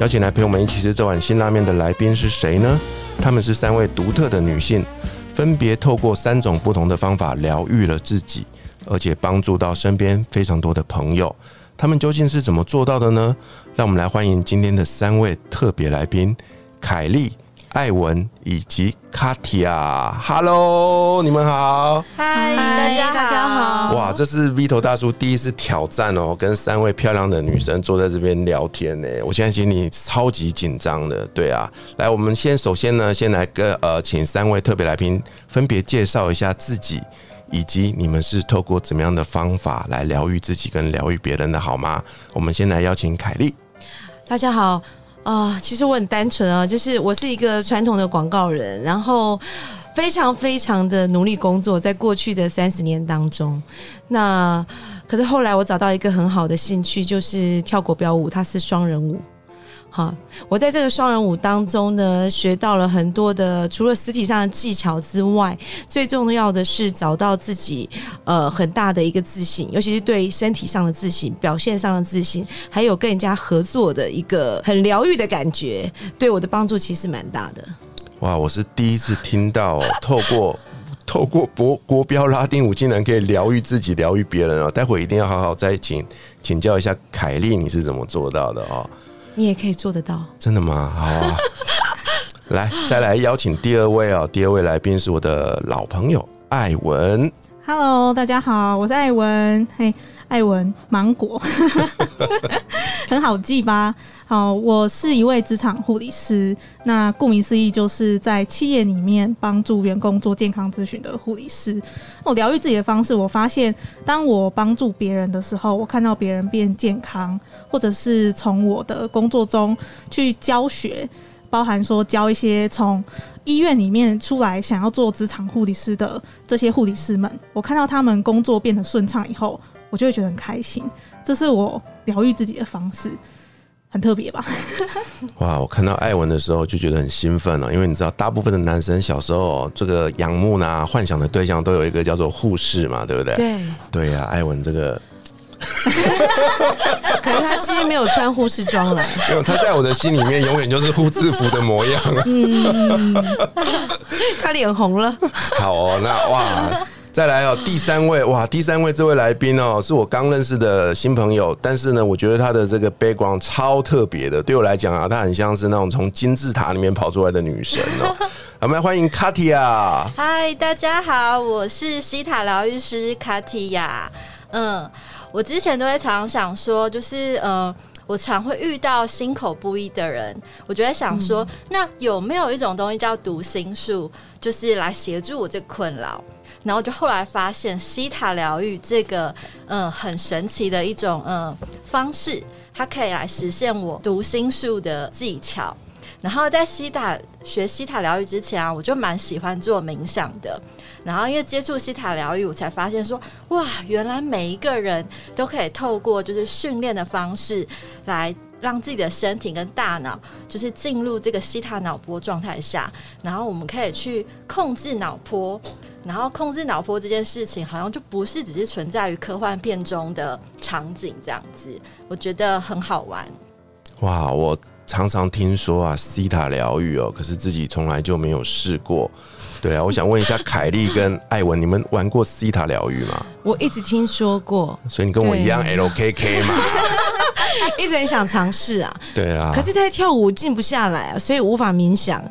邀请来陪我们一起吃这碗辛拉面的来宾是谁呢？他们是三位独特的女性，分别透过三种不同的方法疗愈了自己，而且帮助到身边非常多的朋友。他们究竟是怎么做到的呢？让我们来欢迎今天的三位特别来宾：凯莉。艾文以及卡提亚，Hello，你们好，嗨，大家大家好，哇，这是 Vito 大叔第一次挑战哦，跟三位漂亮的女生坐在这边聊天呢，我现在心里超级紧张的，对啊，来，我们先首先呢，先来跟呃，请三位特别来宾分别介绍一下自己，以及你们是透过怎么样的方法来疗愈自己跟疗愈别人的好吗？我们先来邀请凯莉，大家好。啊，其实我很单纯啊，就是我是一个传统的广告人，然后非常非常的努力工作，在过去的三十年当中，那可是后来我找到一个很好的兴趣，就是跳国标舞，它是双人舞。好，我在这个双人舞当中呢，学到了很多的，除了实体上的技巧之外，最重要的是找到自己呃很大的一个自信，尤其是对身体上的自信、表现上的自信，还有跟人家合作的一个很疗愈的感觉，对我的帮助其实蛮大的。哇，我是第一次听到透过透过国国标拉丁舞，竟然可以疗愈自己、疗愈别人哦！待会一定要好好再请请教一下凯莉，你是怎么做到的哦？你也可以做得到，真的吗？好啊，来，再来邀请第二位哦。第二位来宾是我的老朋友艾文。Hello，大家好，我是艾文。嘿。艾文芒果，很好记吧？好，我是一位职场护理师。那顾名思义，就是在企业里面帮助员工做健康咨询的护理师。我疗愈自己的方式，我发现，当我帮助别人的时候，我看到别人变健康，或者是从我的工作中去教学，包含说教一些从医院里面出来想要做职场护理师的这些护理师们，我看到他们工作变得顺畅以后。我就会觉得很开心，这是我疗愈自己的方式，很特别吧？哇！我看到艾文的时候就觉得很兴奋了，因为你知道，大部分的男生小时候这个仰慕呢、幻想的对象都有一个叫做护士嘛，对不对？对，对呀，艾文这个，可是他今天没有穿护士装来，没有，他在我的心里面永远就是护制服的模样。嗯，他脸红了。好哦，那哇。再来哦，第三位哇，第三位这位来宾哦，是我刚认识的新朋友，但是呢，我觉得他的这个 background 超特别的，对我来讲啊，他很像是那种从金字塔里面跑出来的女神哦。我们来欢迎卡提亚。嗨，大家好，我是西塔疗愈师卡提亚。嗯，我之前都会常想说，就是呃，我常会遇到心口不一的人，我就在想说，那有没有一种东西叫读心术，就是来协助我这困扰？然后就后来发现西塔疗愈这个嗯很神奇的一种嗯方式，它可以来实现我读心术的技巧。然后在西塔学西塔疗愈之前啊，我就蛮喜欢做冥想的。然后因为接触西塔疗愈，我才发现说哇，原来每一个人都可以透过就是训练的方式来让自己的身体跟大脑就是进入这个西塔脑波状态下，然后我们可以去控制脑波。然后控制脑波这件事情，好像就不是只是存在于科幻片中的场景这样子，我觉得很好玩。哇，我常常听说啊，西塔疗愈哦，可是自己从来就没有试过。对啊，我想问一下凯莉跟艾文，你们玩过西塔疗愈吗？我一直听说过，所以你跟我一样 LKK 嘛。一直很想尝试啊，对啊，可是在跳舞静不下来啊，所以无法冥想。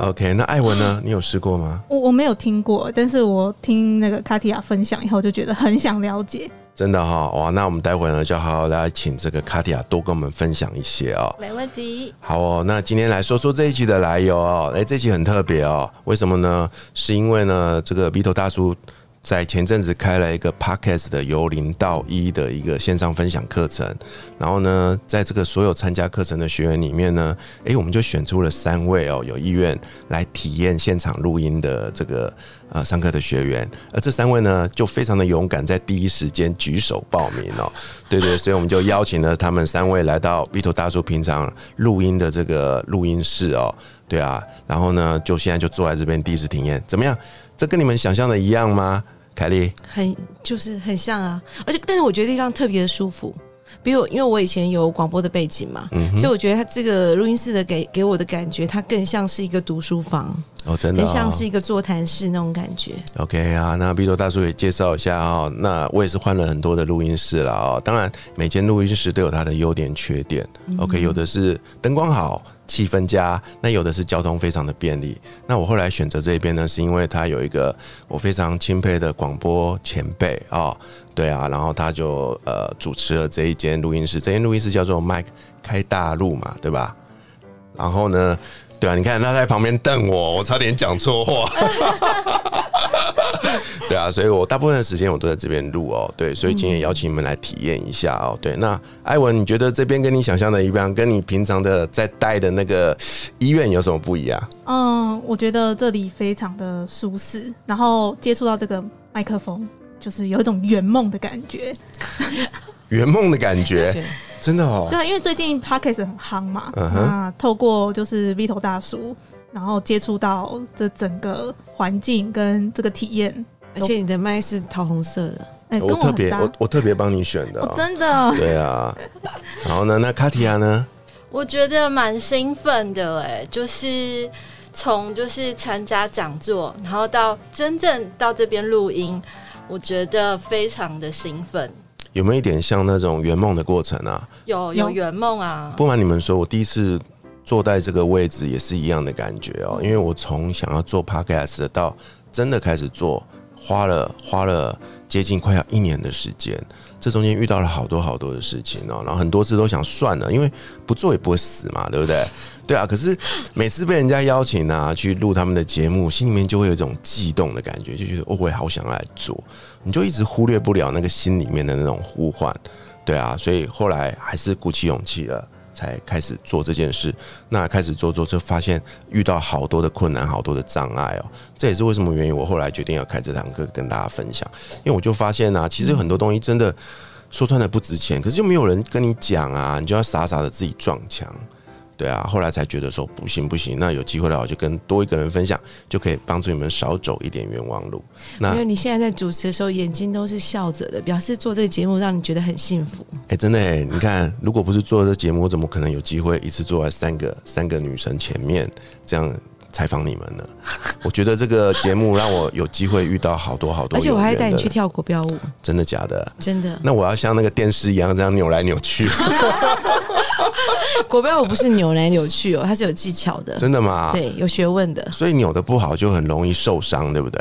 OK，那艾文呢？你有试过吗？我我没有听过，但是我听那个卡提亚分享以后，就觉得很想了解。真的哈，哇，那我们待会呢，就好好来请这个卡迪亚多跟我们分享一些哦。没问题。好哦，那今天来说说这一集的来由哦。哎，这集很特别哦，为什么呢？是因为呢，这个鼻头大叔。在前阵子开了一个 podcast 的由零到一的一个线上分享课程，然后呢，在这个所有参加课程的学员里面呢，诶，我们就选出了三位哦，有意愿来体验现场录音的这个呃上课的学员，而这三位呢，就非常的勇敢，在第一时间举手报名哦，对对，所以我们就邀请了他们三位来到 B 头大叔平常录音的这个录音室哦。对啊，然后呢，就现在就坐在这边第一次体验，怎么样？这跟你们想象的一样吗？凯莉，很就是很像啊，而且但是我觉得地方特别的舒服。比如，因为我以前有广播的背景嘛，嗯所以我觉得它这个录音室的给给我的感觉，它更像是一个读书房哦，真的，很像是一个座谈室那种感觉。OK 啊，那毕多大叔也介绍一下哦。那我也是换了很多的录音室了哦。当然，每间录音室都有它的优点缺点。OK，有的是灯光好。气氛佳，那有的是交通非常的便利。那我后来选择这边呢，是因为他有一个我非常钦佩的广播前辈啊，对啊，然后他就呃主持了这一间录音室，这间录音室叫做麦开大陆嘛，对吧？然后呢，对啊，你看他在旁边瞪我，我差点讲错话。对啊，所以我大部分的时间我都在这边录哦。对，所以今天邀请你们来体验一下哦。对，那艾文，你觉得这边跟你想象的一样，跟你平常的在待的那个医院有什么不一样？嗯，我觉得这里非常的舒适，然后接触到这个麦克风，就是有一种圆梦的感觉。圆梦的感觉，真的哦。对啊，因为最近 podcast 很夯嘛，嗯那透过就是 Vito 大叔。然后接触到这整个环境跟这个体验，而且你的麦是桃红色的，哎，我特别我我特别帮你选的，真的，对啊。然后呢，那卡提亚呢？我觉得蛮兴奋的，哎，就是从就是参加讲座，然后到真正到这边录音，我觉得非常的兴奋。有没有一点像那种圆梦的过程啊？有有圆梦啊！不瞒你们说，我第一次。坐在这个位置也是一样的感觉哦，因为我从想要做 podcast 到真的开始做，花了花了接近快要一年的时间，这中间遇到了好多好多的事情哦，然后很多次都想算了，因为不做也不会死嘛，对不对？对啊，可是每次被人家邀请啊去录他们的节目，心里面就会有一种悸动的感觉，就觉得哦，我也好想来做，你就一直忽略不了那个心里面的那种呼唤，对啊，所以后来还是鼓起勇气了。才开始做这件事，那开始做做就发现遇到好多的困难，好多的障碍哦。这也是为什么原因，我后来决定要开这堂课跟大家分享。因为我就发现呢，其实很多东西真的说穿了不值钱，可是就没有人跟你讲啊，你就要傻傻的自己撞墙。对啊，后来才觉得说不行不行，那有机会的话就跟多一个人分享，就可以帮助你们少走一点冤枉路。那因为你现在在主持的时候，眼睛都是笑着的，表示做这个节目让你觉得很幸福。哎，真的哎，你看，如果不是做这节目，我怎么可能有机会一次坐在三个 三个女神前面这样采访你们呢？我觉得这个节目让我有机会遇到好多好多，而且我还带你去跳国标舞，真的假的？真的。那我要像那个电视一样这样扭来扭去。国标舞不是扭来扭去哦，它是有技巧的。真的吗？对，有学问的。所以扭的不好就很容易受伤，对不对？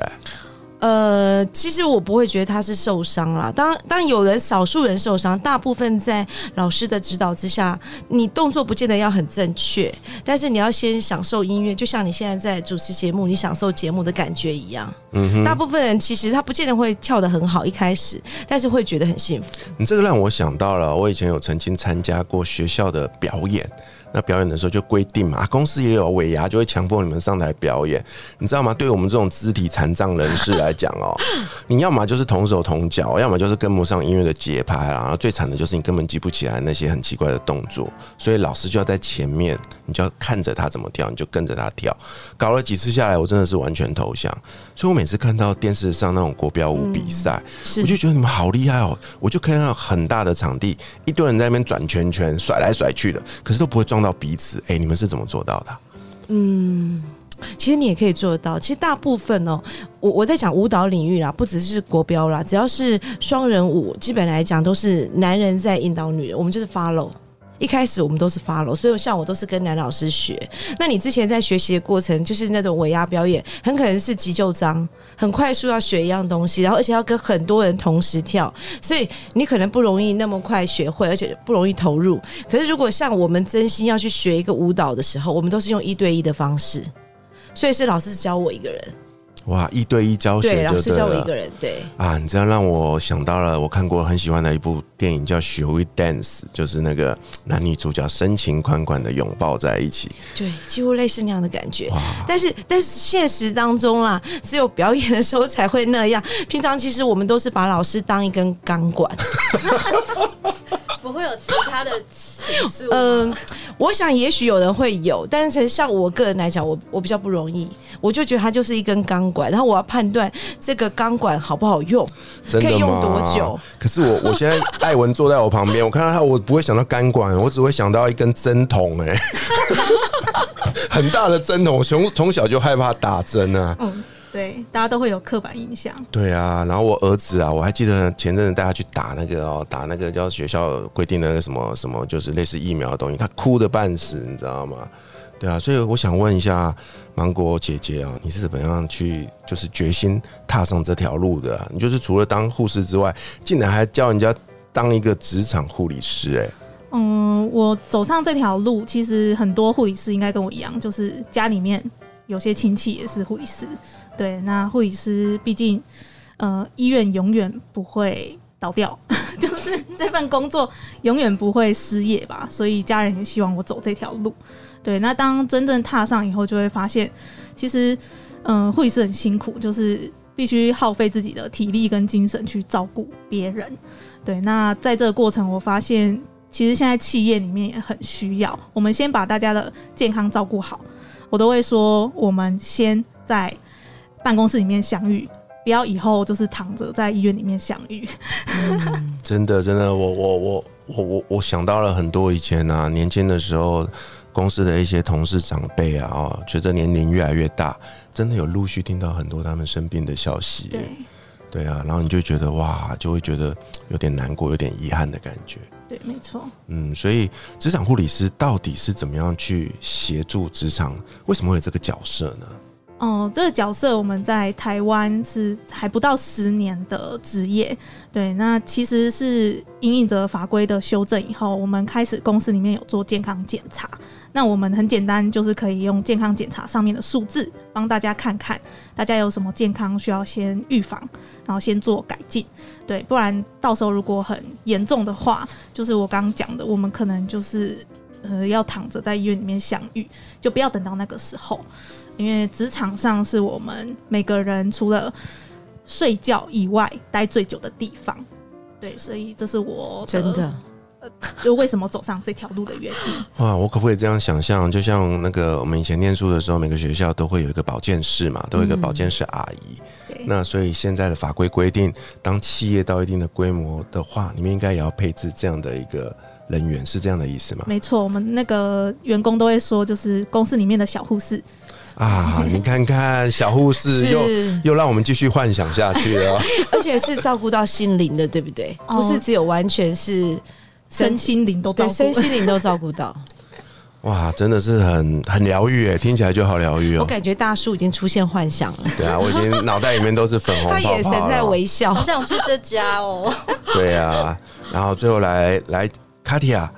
呃，其实我不会觉得他是受伤啦。当当有人少数人受伤，大部分在老师的指导之下，你动作不见得要很正确，但是你要先享受音乐，就像你现在在主持节目，你享受节目的感觉一样。嗯哼，大部分人其实他不见得会跳得很好，一开始，但是会觉得很幸福。你这个让我想到了，我以前有曾经参加过学校的表演。那表演的时候就规定嘛，公司也有尾牙，就会强迫你们上台表演，你知道吗？对我们这种肢体残障人士来讲哦，你要么就是同手同脚，要么就是跟不上音乐的节拍，然后最惨的就是你根本记不起来那些很奇怪的动作，所以老师就要在前面，你就要看着他怎么跳，你就跟着他跳。搞了几次下来，我真的是完全投降。所以我每次看到电视上那种国标舞比赛，我就觉得你们好厉害哦，我就看到很大的场地，一堆人在那边转圈圈，甩来甩去的，可是都不会撞。到彼此，哎，你们是怎么做到的？嗯，其实你也可以做到。其实大部分哦，我我在讲舞蹈领域啦，不只是国标啦，只要是双人舞，基本来讲都是男人在引导女人，我们就是 follow。一开始我们都是 follow，所以像我都是跟男老师学。那你之前在学习的过程，就是那种尾压表演，很可能是急救章，很快速要学一样东西，然后而且要跟很多人同时跳，所以你可能不容易那么快学会，而且不容易投入。可是如果像我们真心要去学一个舞蹈的时候，我们都是用一对一的方式，所以是老师教我一个人。哇，一对一教，学就对老师教我一了个人，对，啊！你这样让我想到了我看过很喜欢的一部电影叫《Shall We Dance》，就是那个男女主角深情款款的拥抱在一起。对，几乎类似那样的感觉。但是，但是现实当中啦，只有表演的时候才会那样。平常其实我们都是把老师当一根钢管。不会有其他的情愫吗。嗯，我想也许有人会有，但是像我个人来讲，我我比较不容易，我就觉得它就是一根钢管，然后我要判断这个钢管好不好用，真的吗？可以用多久？可是我我现在艾文坐在我旁边，我看到他，我不会想到钢管，我只会想到一根针筒，哎，很大的针筒，我从从小就害怕打针啊。嗯，对，大家都会有刻板印象。对啊，然后我儿子啊，我还记得前阵子带他去打那个哦，打那个叫学校规定的那个什么什么，就是类似疫苗的东西，他哭的半死，你知道吗？对啊，所以我想问一下芒果姐姐啊，你是怎么样去就是决心踏上这条路的啊、你就是除了当护士之外，竟然还教人家当一个职场护理师、哎，嗯，我走上这条路，其实很多护理师应该跟我一样，就是家里面有些亲戚也是护理师。对，那护理师毕竟，呃，医院永远不会倒掉，就是这份工作永远不会失业吧，所以家人也希望我走这条路。对，那当真正踏上以后，就会发现，其实，嗯、护理师很辛苦，就是必须耗费自己的体力跟精神去照顾别人。对，那在这个过程，我发现其实现在企业里面也很需要，我们先把大家的健康照顾好。我都会说，我们先在办公室里面相遇，不要以后就是躺着在医院里面相遇。真的，真的，我我我我我我想到了很多以前啊，年轻的时候，公司的一些同事长辈啊，哦，随着年龄越来越大，真的有陆续听到很多他们生病的消息。对，对啊，然后你就觉得哇，就会觉得有点难过，有点遗憾的感觉。对，没错。嗯，所以职场护理师到底是怎么样去协助职场？为什么会有这个角色呢？哦、这个角色我们在台湾是还不到十年的职业，对，那其实是因应着法规的修正以后，我们开始公司里面有做健康检查。那我们很简单，就是可以用健康检查上面的数字帮大家看看，大家有什么健康需要先预防，然后先做改进，对，不然到时候如果很严重的话，就是我刚刚讲的，我们可能就是呃要躺着在医院里面相遇，就不要等到那个时候。因为职场上是我们每个人除了睡觉以外待最久的地方，对，所以这是我真的，就为什么走上这条路的原因。哇，我可不可以这样想象？就像那个我们以前念书的时候，每个学校都会有一个保健室嘛，都有一个保健室阿姨。对，那所以现在的法规规定，当企业到一定的规模的话，你们应该也要配置这样的一个人员，是这样的意思吗？没错，我们那个员工都会说，就是公司里面的小护士。啊，你看看小护士 又，又让我们继续幻想下去了。而且是照顾到心灵的，对不对？哦不是只有完全是身心灵都照对顾，身心灵都照顾到。哇，真的是很很疗愈哎，听起来就好疗愈哦。我感觉大叔已经出现幻想了，对啊，我已经脑袋里面都是粉红泡泡他眼神在。微笑好。想去这家哦。对啊，然后最后来来，卡提亚，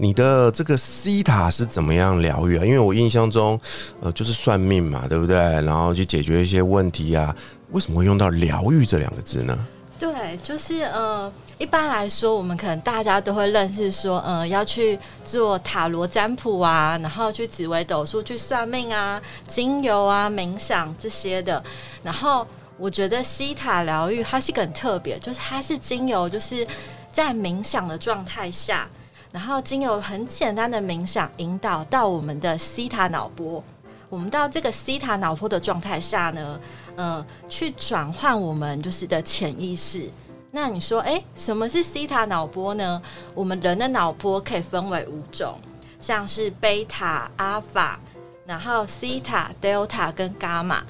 你的这个西塔是怎么样疗愈啊？因为我印象中，呃，就是算命嘛，对不对？然后去解决一些问题啊，为什么会用到疗愈这两个字呢？对，就是呃，一般来说，我们可能大家都会认识说，呃，要去做塔罗占卜啊，然后去紫微斗数去算命啊，精油啊、冥想这些的。然后我觉得西塔疗愈它是一个很特别，就是它是精油，就是在冥想的状态下，然后经由很简单的冥想引导到我们的西塔脑波。我们到这个西塔脑波的状态下呢，呃，去转换我们就是的潜意识。那你说，诶，什么是西塔脑波呢？我们人的脑波可以分为五种，像是贝塔、阿法，然后西塔、delta 跟伽马。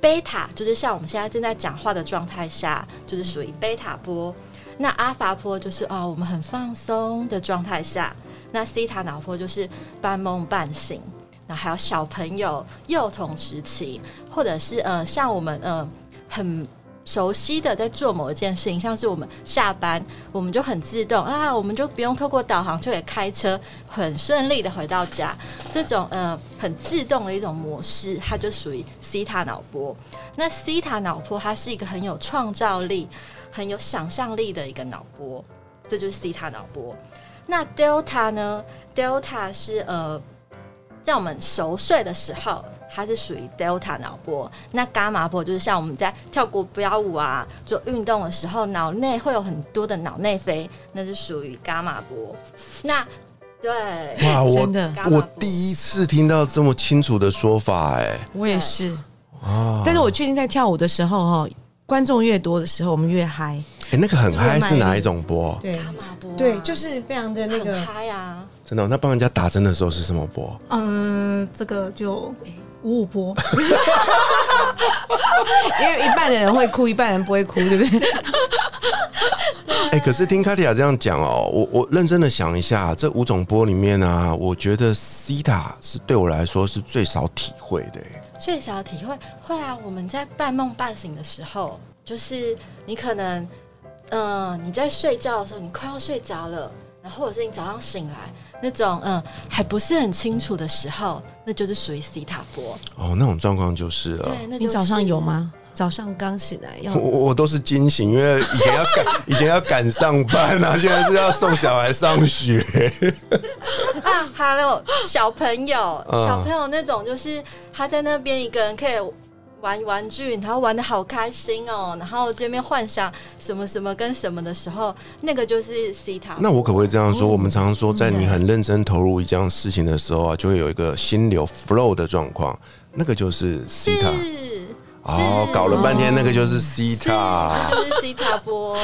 贝塔就是像我们现在正在讲话的状态下，就是属于贝塔波。那阿法波就是哦，我们很放松的状态下。那西塔脑波就是半梦半醒。那还有小朋友幼童时期，或者是呃，像我们呃很熟悉的在做某一件事情，像是我们下班，我们就很自动啊，我们就不用透过导航就可以开车，很顺利的回到家。这种呃很自动的一种模式，它就属于西塔脑波。那西塔脑波它是一个很有创造力、很有想象力的一个脑波，这就是西塔脑波。那 Delta 呢？Delta 是呃，在我们熟睡的时候。它是属于 delta 脑波，那伽马波就是像我们在跳国标舞啊、做运动的时候，脑内会有很多的脑内啡，那是属于伽马波。那对，哇，我真的我第一次听到这么清楚的说法，哎，我也是。啊，但是我确定在跳舞的时候哈，观众越多的时候，我们越嗨。哎，那个很嗨是哪一种波？对伽马波啊、对，就是非常的那很个。嗨啊！真的哦、那帮人家打针的时候是什么波？嗯，这个就五五波，因为一半的人会哭，一半人不会哭，对不对？哎、可是听卡蒂亚这样讲哦，我我认真的想一下，这五种波里面啊，我觉得西塔是对我来说是最少体会的。哎最小体会会啊，我们在半梦半醒的时候，就是你可能，嗯、你在睡觉的时候，你快要睡着了，然后或者是你早上醒来那种，嗯，还不是很清楚的时候，那就是属于西塔波。哦，那种状况就是了。对，那就是你早上有？吗？早上刚醒来要我我我都是惊醒，因为 以前要赶 以前要赶上班啊，现在是要送小孩上学。啊，还有小朋友，嗯小朋友那种就是他在那边一个人可以玩玩具，然后玩的好开心哦，然后这边幻想什么什么跟什么的时候，那个就是 C 塔。那我可不可以这样说？我们常常说，在你很认真投入一件事情的时候啊，就会有一个心流 flow 的状况，那个就是 C 塔。是哦，搞了半天，那个就是西塔。是就是西塔波。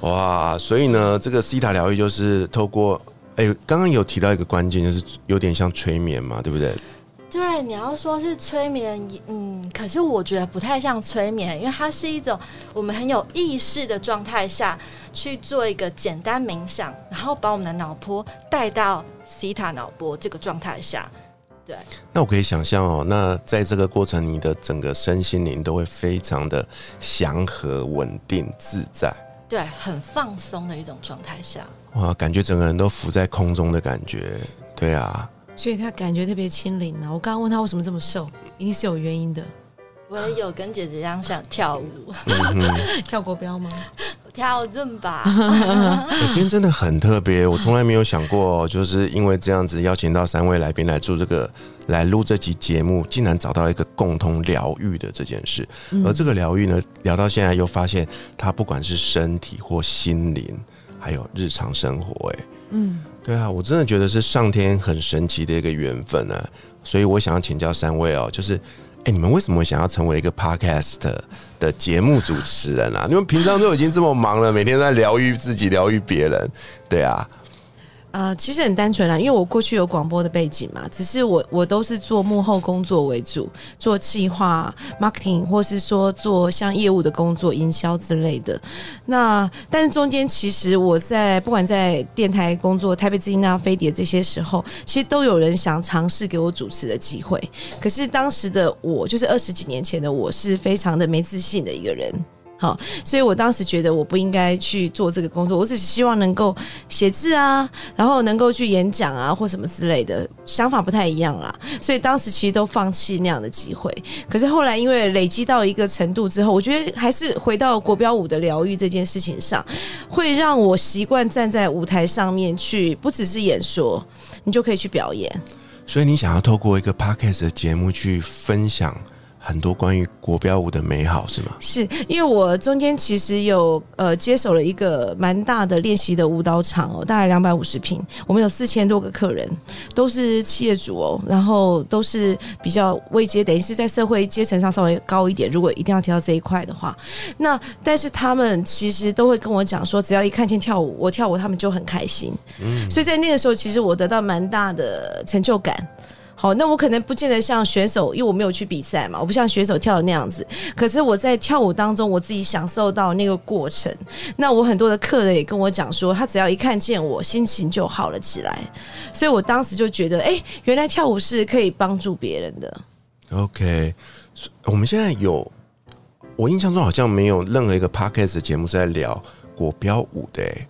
哇，所以呢，这个西塔疗愈就是透过，哎、刚刚有提到一个关键，就是有点像催眠嘛，对不对？对，你要说是催眠，嗯，可是我觉得不太像催眠，因为它是一种我们很有意识的状态下去做一个简单冥想，然后把我们的脑波带到西塔脑波这个状态下。对，那我可以想象哦，那在这个过程，你的整个身心灵都会非常的祥和、稳定、自在。对，很放松的一种状态下。哇，感觉整个人都浮在空中的感觉。对啊，所以他感觉特别轻灵啊。我刚刚问他为什么这么瘦，一定是有原因的。我也有跟姐姐一样想跳舞，跳国标吗？跳正吧。我 今天真的很特别，我从来没有想过哦，就是因为这样子邀请到三位来宾来做这个来录这集节目，竟然找到一个共同疗愈的这件事。而这个疗愈呢，聊到现在又发现，它不管是身体或心灵，还有日常生活，哎，嗯，对啊，我真的觉得是上天很神奇的一个缘分呢、所以我想要请教三位哦，就是，哎、你们为什么想要成为一个 podcast 的节目主持人啊？你们平常都已经这么忙了，每天在疗愈自己、疗愈别人，对啊，呃，其实很单纯啦，因为我过去有广播的背景嘛，只是我我都是做幕后工作为主，做企划、marketing，或是说做像业务的工作、营销之类的。那但是中间其实我在不管在电台工作、台北之音啊、飞碟这些时候，其实都有人想尝试给我主持的机会，可是当时的我，就是二十几年前的我，是非常的没自信的一个人。好，所以我当时觉得我不应该去做这个工作，我只是希望能够写字啊，然后能够去演讲啊，或什么之类的，想法不太一样啦。所以当时其实都放弃那样的机会。可是后来因为累积到一个程度之后，我觉得还是回到国标舞的疗愈这件事情上，会让我习惯站在舞台上面去，不只是演说，你就可以去表演。所以你想要透过一个 podcast 的节目去分享很多关于国标舞的美好，是吗？是因为我中间其实有呃接手了一个蛮大的练习的舞蹈场哦，大概两百五十平，我们有四千多个客人，都是企业主哦，然后都是比较位阶，等于是在社会阶层上稍微高一点。如果一定要提到这一块的话，那但是他们其实都会跟我讲说，只要一看见跳舞，我跳舞他们就很开心。所以在那个时候，其实我得到蛮大的成就感。好，那我可能不见得像选手，因为我没有去比赛嘛，我不像选手跳的那样子。可是我在跳舞当中，我自己享受到那个过程。那我很多的客人也跟我讲说，他只要一看见我，心情就好了起来。所以我当时就觉得，哎、原来跳舞是可以帮助别人的。OK，我们现在有我印象中好像没有任何一个 podcast 节目是在聊国标舞的、欸，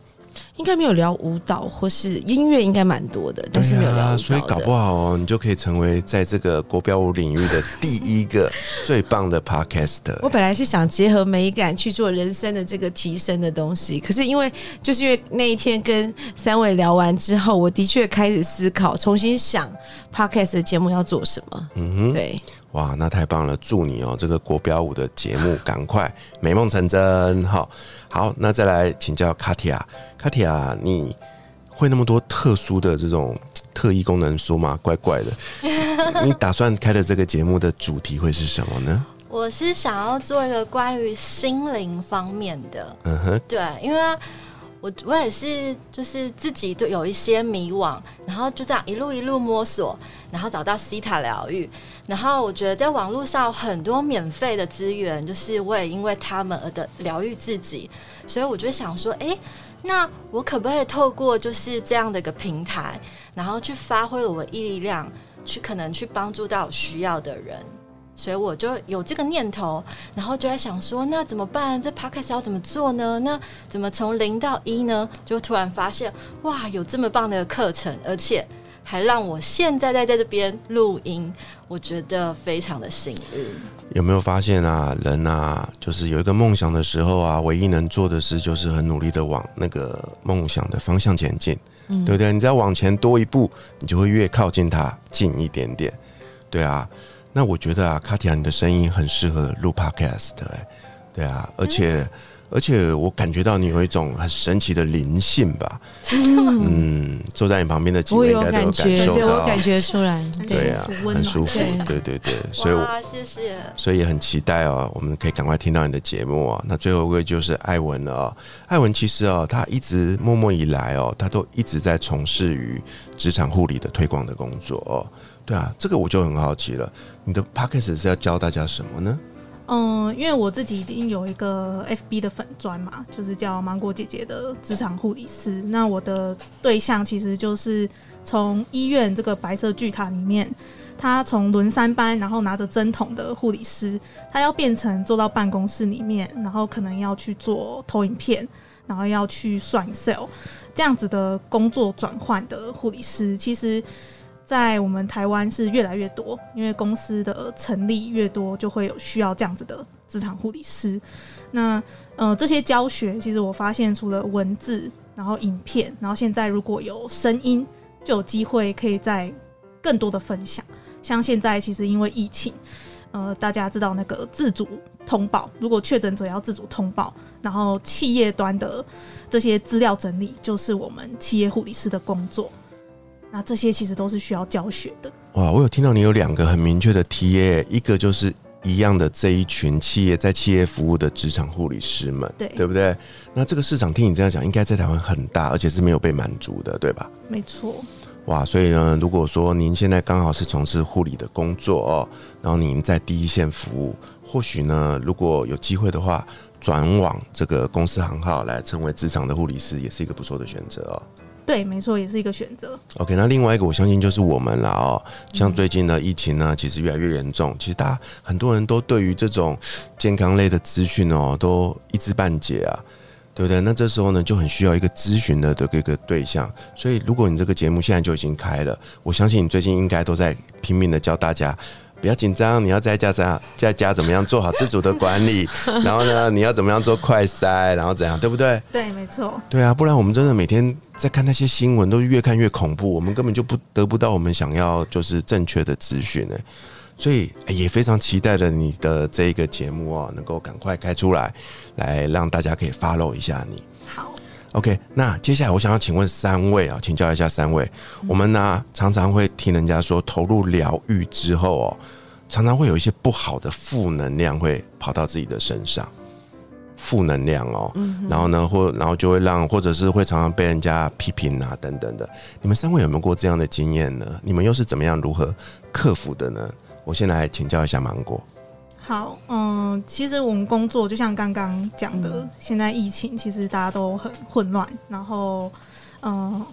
应该没有聊舞蹈或是音乐，应该蛮多的，但是没有聊舞蹈、啊，所以搞不好哦，你就可以成为在这个国标舞领域的第一个 最棒的 podcaster。我本来是想结合美感去做人生的这个提升的东西，可是因为就是因为那一天跟三位聊完之后，我的确开始思考，重新想 podcast 的节目要做什么。嗯哼，对，哇，那太棒了！祝你哦，这个国标舞的节目 赶快美梦成真。好，好，那再来请教卡提亚，卡提亚，你会那么多特殊的这种 特异功能书吗？怪怪的。你打算开的这个节目的主题会是什么呢？我是想要做一个关于心灵方面的，嗯哼，对，因为我我也是就是自己都有一些迷惘，然后就这样一路一路摸索，然后找到西塔疗愈，然后我觉得在网络上很多免费的资源，就是我也因为他们而的疗愈自己，所以我就想说，哎、那我可不可以透过就是这样的一个平台，然后去发挥我的力量，去可能去帮助到需要的人。所以我就有这个念头，然后就在想说，那怎么办？这 podcast 要怎么做呢？那怎么从零到一呢？就突然发现，哇，有这么棒的课程，而且还让我现在在在这边录音，我觉得非常的幸运。有没有发现啊，人啊，就是有一个梦想的时候啊，唯一能做的事就是很努力的往那个梦想的方向前进，对不对？你只要往前多一步，你就会越靠近它近一点点，对啊。那我觉得啊，卡提亚你的声音很适合录 podcast 的、哎，对啊，而且、而且我感觉到你有一种很神奇的灵性吧，嗯，坐在你旁边的几我有位应该都有感觉，受到，对我感觉出来，很对对啊很舒服对，对对对，所以谢谢。所以也很期待哦，我们可以赶快听到你的节目哦。那最后一位就是艾文了哦。艾文其实哦，他一直默默以来哦，他都一直在从事于职场护理的推广的工作哦。对啊，这个我就很好奇了，你的 p o c k e t 是要教大家什么呢？嗯，因为我自己已经有一个 FB 的粉砖嘛，就是叫芒果姐姐的职场护理师。那我的对象其实就是从医院这个白色巨塔里面，他从轮三班，然后拿着针筒的护理师，他要变成坐到办公室里面，然后可能要去做投影片，然后要去算 Excel 这样子的工作转换的护理师，其实。在我们台湾是越来越多，因为公司的成立越多，就会有需要这样子的职场护理师。那呃，这些教学其实我发现，除了文字，然后影片，然后现在如果有声音，就有机会可以在更多的分享。像现在其实因为疫情，呃，大家知道那个自主通报，如果确诊者要自主通报，然后企业端的这些资料整理，就是我们企业护理师的工作。那这些其实都是需要教学的。哇，我有听到你有两个很明确的 TA，一个就是一样的这一群企业在企业服务的职场护理师们，对对不对？那这个市场听你这样讲，应该在台湾很大，而且是没有被满足的，对吧？没错，哇，所以呢，如果说您现在刚好是从事护理的工作哦，然后您在第一线服务，或许呢，如果有机会的话，转往这个公司行号来成为职场的护理师，也是一个不错的选择哦。对，没错，也是一个选择。OK，那另外一个我相信就是我们了哦。像最近呢，疫情呢其实越来越严重，其实大家很多人都对于这种健康类的资讯哦，都一知半解啊，对不对？那这时候呢，就很需要一个咨询的这个一个对象。所以，如果你这个节目现在就已经开了，我相信你最近应该都在拼命的教大家。不要紧张，你要在家怎样，在家怎么样做好自主的管理，然后呢，你要怎么样做快筛，然后怎样，对不对？对，没错，对啊，不然我们真的每天在看那些新闻，都越看越恐怖，我们根本就不得不到我们想要就是正确的资讯呢。所以哎也非常期待着你的这一个节目哦，能够赶快开出来，来让大家可以 follow 一下你。好，OK，那接下来我想要请问三位啊，请教一下三位，我们呢常常会听人家说，投入疗愈之后哦，常常会有一些不好的负能量会跑到自己的身上，负能量哦，然后呢，或然后就会让，或者是会常常被人家批评啊等等的。你们三位有没有过这样的经验呢？你们又是怎么样如何克服的呢？我先来请教一下芒果。好，嗯，其实我们工作就像刚刚讲的，现在疫情其实大家都很混乱，然后，嗯，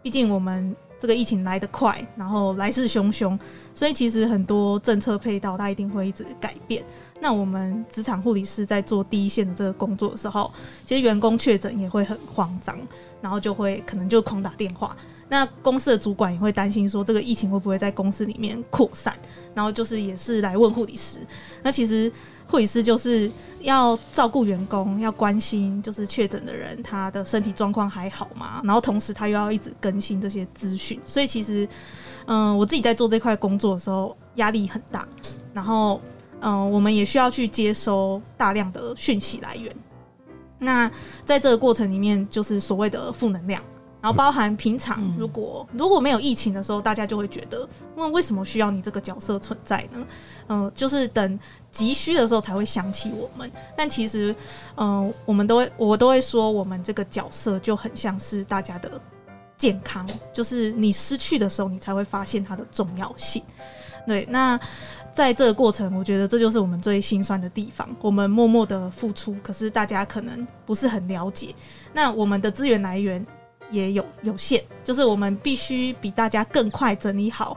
毕竟我们这个疫情来得快，然后来势汹汹，所以其实很多政策配套它一定会一直改变。那我们职场护理师在做第一线的这个工作的时候，其实员工确诊也会很慌张，然后就会可能就狂打电话。那公司的主管也会担心说，这个疫情会不会在公司里面扩散？然后就是也是来问护理师。那其实护理师就是要照顾员工，要关心就是确诊的人他的身体状况还好吗？然后同时他又要一直更新这些资讯。所以其实，嗯，我自己在做这块工作的时候压力很大。然后，嗯，我们也需要去接收大量的讯息来源。那在这个过程里面，就是所谓的负能量。然后包含平常，如果如果没有疫情的时候，大家就会觉得，那为什么需要你这个角色存在呢？嗯，就是等急需的时候才会想起我们。但其实，嗯，我们都会，我都会说，我们这个角色就很像是大家的健康，就是你失去的时候，你才会发现它的重要性。对，那在这个过程，我觉得这就是我们最心酸的地方。我们默默的付出，可是大家可能不是很了解。那我们的资源来源。也有有限，就是我们必须比大家更快整理好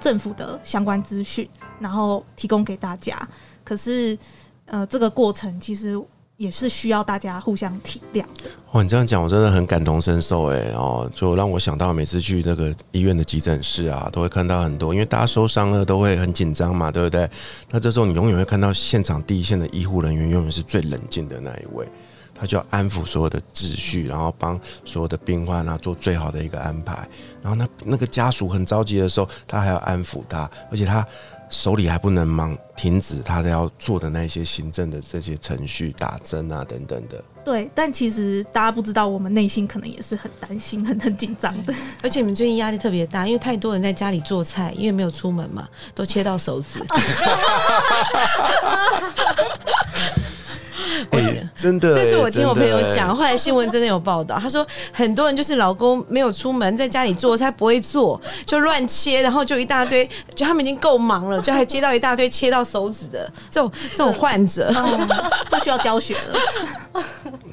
政府的相关资讯，然后提供给大家。可是，呃，这个过程其实也是需要大家互相体谅的。哇，你这样讲，我真的很感同身受哎哦，就让我想到每次去那个医院的急诊室啊，都会看到很多，因为大家受伤了都会很紧张嘛，对不对？那这时候你永远会看到现场第一线的医护人员，永远是最冷静的那一位。他就要安抚所有的秩序，然后帮所有的病患啊做最好的一个安排。然后那那个家属很着急的时候，他还要安抚他，而且他手里还不能忙停止他的要做的那些行政的这些程序、打针啊等等的。对，但其实大家不知道，我们内心可能也是很担心、很很紧张的。而且你们最近压力特别大，因为太多人在家里做菜，因为没有出门嘛，都切到手指。哎，真的，这是我听我朋友讲，后来新闻真的有报道，他说很多人就是老公没有出门，在家里做他不会做，就乱切，然后就一大堆，就他们已经够忙了，就还接到一大堆切到手指的这种这种患者，这需要教学了。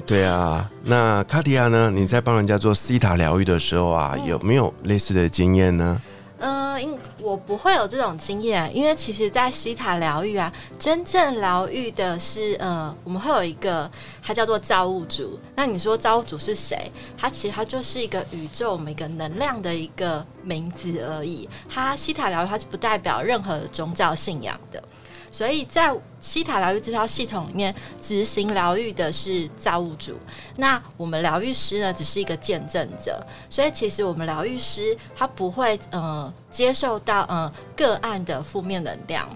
对啊，那卡迪亚呢？你在帮人家做西塔疗愈的时候啊，有没有类似的经验呢？嗯，因我不会有这种经验，因为其实，在西塔疗愈啊，真正疗愈的是，呃，我们会有一个，它叫做造物主。那你说造物主是谁？它其实它就是一个宇宙，每个能量的一个名字而已。它西塔疗愈，它是不代表任何宗教信仰的。所以在西塔疗愈这套系统里面，执行疗愈的是造物主，那我们疗愈师呢，只是一个见证者。所以其实我们疗愈师他不会呃接受到呃个案的负面能量。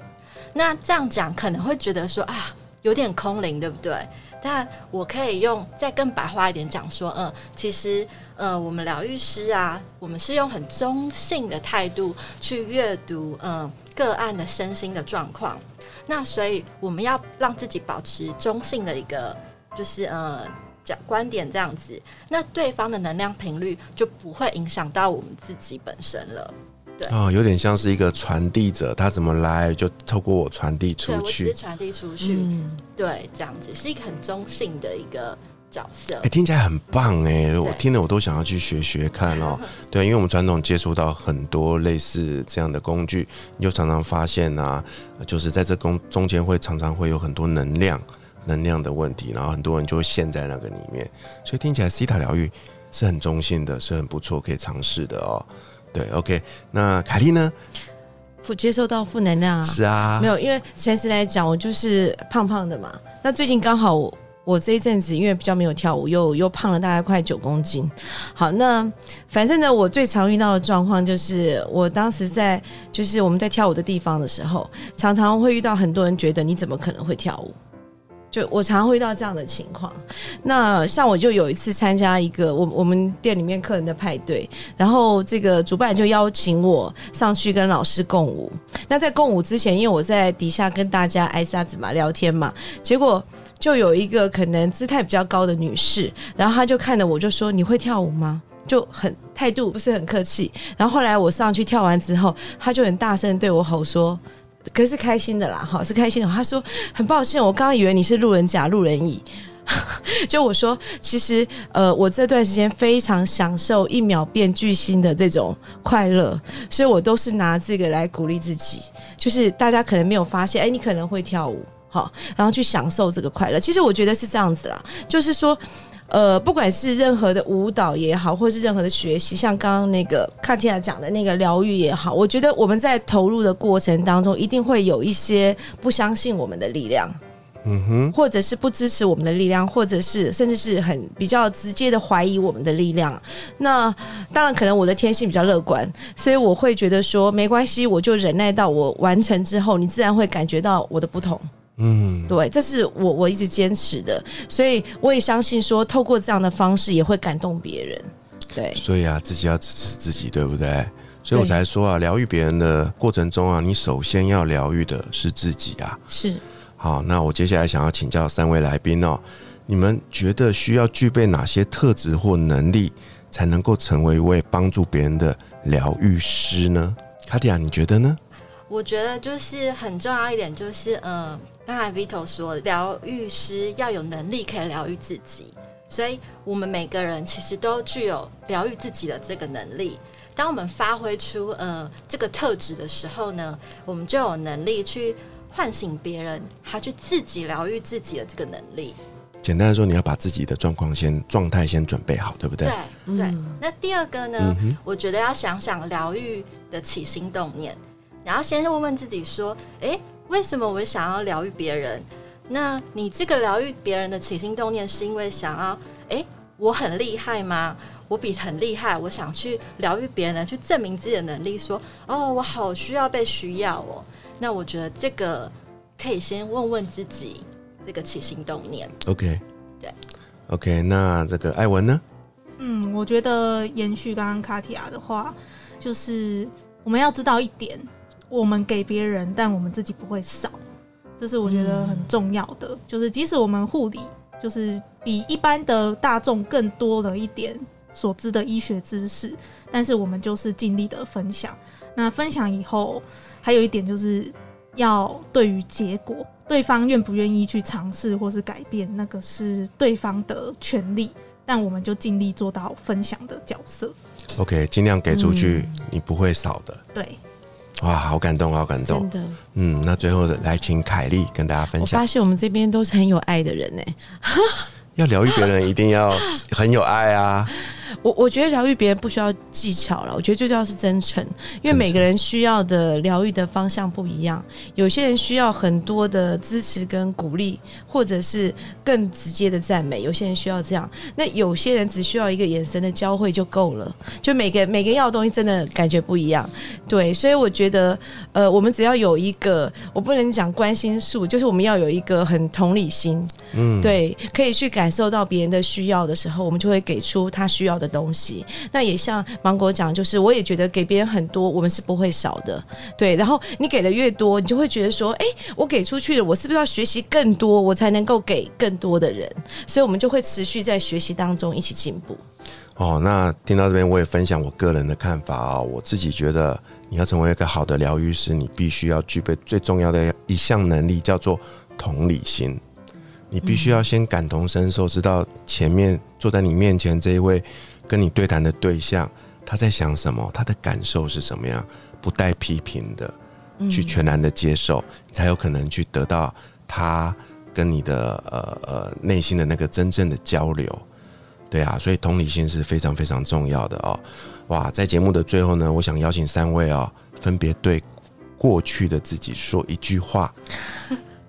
那这样讲可能会觉得说啊有点空灵，对不对？但我可以用再更白话一点讲说，嗯，其实呃我们疗愈师啊，我们是用很中性的态度去阅读嗯个案的身心的状况。那所以我们要让自己保持中性的一个，就是呃讲观点这样子，那对方的能量频率就不会影响到我们自己本身了。对，哦，有点像是一个传递者，他怎么来就透过我传递出去，传递出去，对，这样子是一个很中性的一个。角色哎，听起来很棒哎！我听了我都想要去学学看哦。对，因为我们传统接触到很多类似这样的工具，你就常常发现啊，就是在这工中间会常常会有很多能量、能量的问题，然后很多人就会陷在那个里面。所以听起来西塔疗愈是很中性的，是很不错，可以尝试的哦。对，OK，那凯莉呢？负接受到负能量啊？是啊，没有，因为诚实来讲，我就是胖胖的嘛。那最近刚好。我我这一阵子因为比较没有跳舞，又又胖了大概快九公斤。好，那反正呢，我最常遇到的状况就是，我当时在就是我们在跳舞的地方的时候，常常会遇到很多人觉得你怎么可能会跳舞？就我常会遇到这样的情况。那像我就有一次参加一个我我们店里面客人的派对，然后这个主办就邀请我上去跟老师共舞。那在共舞之前，因为我在底下跟大家挨沙子嘛聊天嘛，结果。就有一个可能姿态比较高的女士，然后她就看着我就说：“你会跳舞吗？”就很态度不是很客气。然后后来我上去跳完之后，她就很大声对我吼说：“可是开心的啦，哈，是开心的。”他说：“很抱歉，我刚刚以为你是路人甲、路人乙。”就我说，其实呃，我这段时间非常享受一秒变巨星的这种快乐，所以我都是拿这个来鼓励自己。就是大家可能没有发现，哎，你可能会跳舞，好，然后去享受这个快乐。其实我觉得是这样子啦，就是说。呃，不管是任何的舞蹈也好，或是任何的学习，像刚刚那个卡提亚讲的那个疗愈也好，我觉得我们在投入的过程当中，一定会有一些不相信我们的力量，嗯哼，或者是不支持我们的力量，或者是甚至是很比较直接的怀疑我们的力量。那当然，可能我的天性比较乐观，所以我会觉得说没关系，我就忍耐到我完成之后，你自然会感觉到我的不同。嗯，对，这是我我一直坚持的，所以我也相信说，透过这样的方式也会感动别人。对，所以啊，自己要支持自己，对不对？所以我才说啊，疗愈别人的过程中啊，你首先要疗愈的是自己啊。是。好，那我接下来想要请教三位来宾哦，你们觉得需要具备哪些特质或能力，才能够成为一位帮助别人的疗愈师呢？卡蒂亚，你觉得呢？我觉得就是很重要一点，就是嗯，刚才 Vito 说，疗愈师要有能力可以疗愈自己，所以我们每个人其实都具有疗愈自己的这个能力。当我们发挥出呃这个特质的时候呢，我们就有能力去唤醒别人，他去自己疗愈自己的这个能力。简单的说，你要把自己的状况先状态先准备好，对不对？对对。那第二个呢，我觉得要想想疗愈的起心动念。然后先问问自己说：“哎，为什么我想要疗愈别人？那你这个疗愈别人的起心动念，是因为想要哎，我很厉害吗？我比很厉害，我想去疗愈别人，去证明自己的能力。说哦，我好需要被需要哦。那我觉得这个可以先问问自己这个起心动念。OK，对，OK。那这个艾文呢？嗯，我觉得延续刚刚卡提亚的话，就是我们要知道一点。我们给别人，但我们自己不会少，这是我觉得很重要的。就是即使我们护理，就是比一般的大众更多了一点所知的医学知识，但是我们就是尽力的分享。那分享以后，还有一点就是要对于结果，对方愿不愿意去尝试或是改变，那个是对方的权利，但我们就尽力做到分享的角色。OK，尽量给出去，你不会少的。对。哇，好感动，好感动！真的，嗯，那最后的来请凯丽跟大家分享。我发现我们这边都是很有爱的人呢。要疗愈别人，一定要很有爱啊。我我觉得疗愈别人不需要技巧了，我觉得最重要是真诚，因为每个人需要的疗愈的方向不一样。有些人需要很多的支持跟鼓励，或者是更直接的赞美；有些人需要这样，那有些人只需要一个眼神的交汇就够了。就每个每个要的东西真的感觉不一样，对。所以我觉得，呃，我们只要有一个，我不能讲关心术，就是我们要有一个很同理心，嗯，对，可以去感受到别人的需要的时候，我们就会给出他需要的。的东西，那也像芒果讲，就是我也觉得给别人很多，我们是不会少的，对。然后你给的越多，你就会觉得说，哎，我给出去了，我是不是要学习更多，我才能够给更多的人？所以，我们就会持续在学习当中一起进步。哦，那听到这边，我也分享我个人的看法啊。我自己觉得，你要成为一个好的疗愈师，你必须要具备最重要的一项能力，叫做同理心。你必须要先感同身受，知道前面坐在你面前这一位。跟你对谈的对象，他在想什么？他的感受是什么样？不带批评的，去全然的接受，才有可能去得到他跟你的呃呃内心的那个真正的交流。对啊，所以同理心是非常非常重要的哦。哇，在节目的最后呢，我想邀请三位哦，分别对过去的自己说一句话。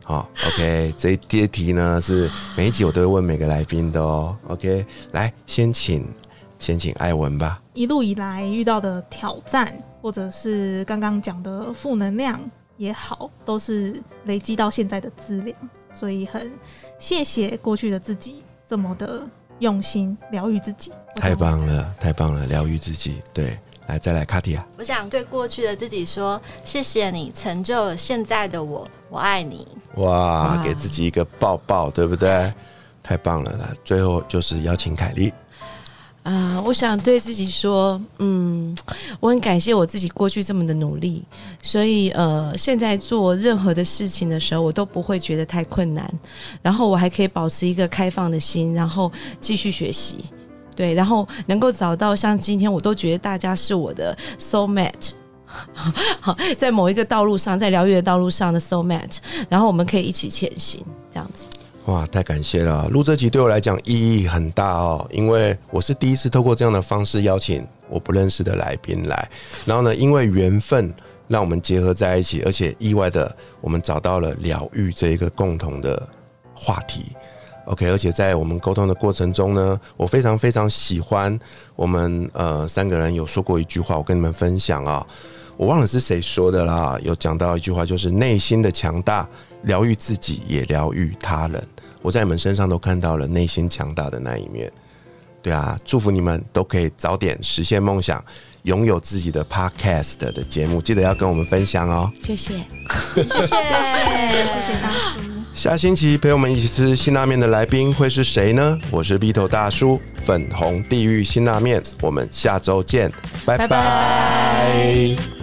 好，OK，这第一题呢是每一集我都会问每个来宾的哦。OK，来先请。先请艾文吧。一路以来遇到的挑战，或者是刚刚讲的负能量也好，都是累积到现在的资粮，所以很谢谢过去的自己这么的用心疗愈自己。太棒了，太棒了，疗愈自己。对，来再来卡蒂亚。我想对过去的自己说，谢谢你成就了现在的我，我爱你。哇，给自己一个抱抱，对不对？太棒了，来，最后就是邀请凯莉。啊、我想对自己说，嗯，我很感谢我自己过去这么的努力，所以呃，现在做任何的事情的时候，我都不会觉得太困难，然后我还可以保持一个开放的心，然后继续学习，对，然后能够找到像今天，我都觉得大家是我的 soul mate。好，在某一个道路上，在疗愈的道路上的 soul mate，然后我们可以一起前行，这样子。哇，太感谢了！录这集对我来讲意义很大哦，因为我是第一次透过这样的方式邀请我不认识的来宾来，然后呢，因为缘分让我们结合在一起，而且意外的我们找到了疗愈这一个共同的话题。OK，而且在我们沟通的过程中呢，我非常非常喜欢我们呃三个人有说过一句话，我跟你们分享啊、我忘了是谁说的啦，有讲到一句话，就是内心的强大，疗愈自己也疗愈他人。我在你们身上都看到了内心强大的那一面。对啊，祝福你们都可以早点实现梦想，拥有自己的 podcast 的节目，记得要跟我们分享哦。谢谢。谢谢，谢谢大叔。下星期陪我们一起吃辛拉面的来宾会是谁呢？我是 B 头大叔，粉红地狱辛拉面，我们下周见，拜拜拜拜